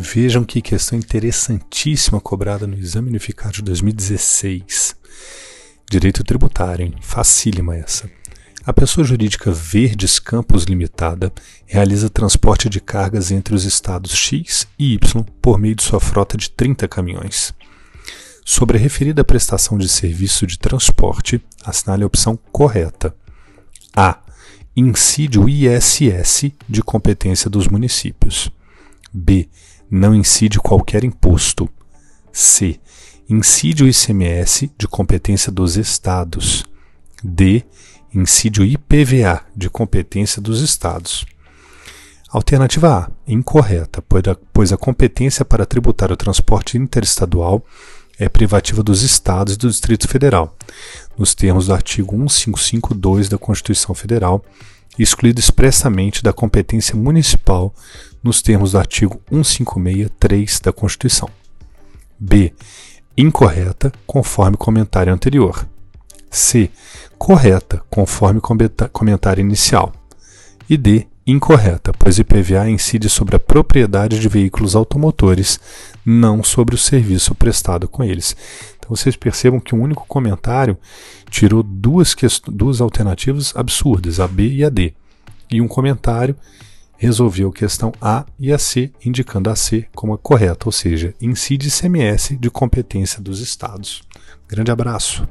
Vejam que questão interessantíssima cobrada no Exame Unificado de 2016. Direito tributário, hein? Facílima essa. A pessoa jurídica Verdes Campos Limitada realiza transporte de cargas entre os estados X e Y por meio de sua frota de 30 caminhões. Sobre a referida prestação de serviço de transporte, assinale a opção correta. A. Incide o ISS de competência dos municípios. B. Não incide qualquer imposto. C. Incide o ICMS de competência dos estados. D incide o IPVA, de competência dos estados. Alternativa A, incorreta, pois a competência para tributar o transporte interestadual é privativa dos estados e do Distrito Federal, nos termos do artigo 1552 da Constituição Federal, excluído expressamente da competência municipal nos termos do artigo 1563 da Constituição. B. Incorreta, conforme comentário anterior. C. Correta, conforme comentário inicial. E D. Incorreta, pois IPVA incide sobre a propriedade de veículos automotores, não sobre o serviço prestado com eles. Então vocês percebam que um único comentário tirou duas, duas alternativas absurdas, a B e a D. E um comentário resolveu a questão A e a C, indicando a C como a correta, ou seja, incide ICMS de competência dos estados. Grande abraço!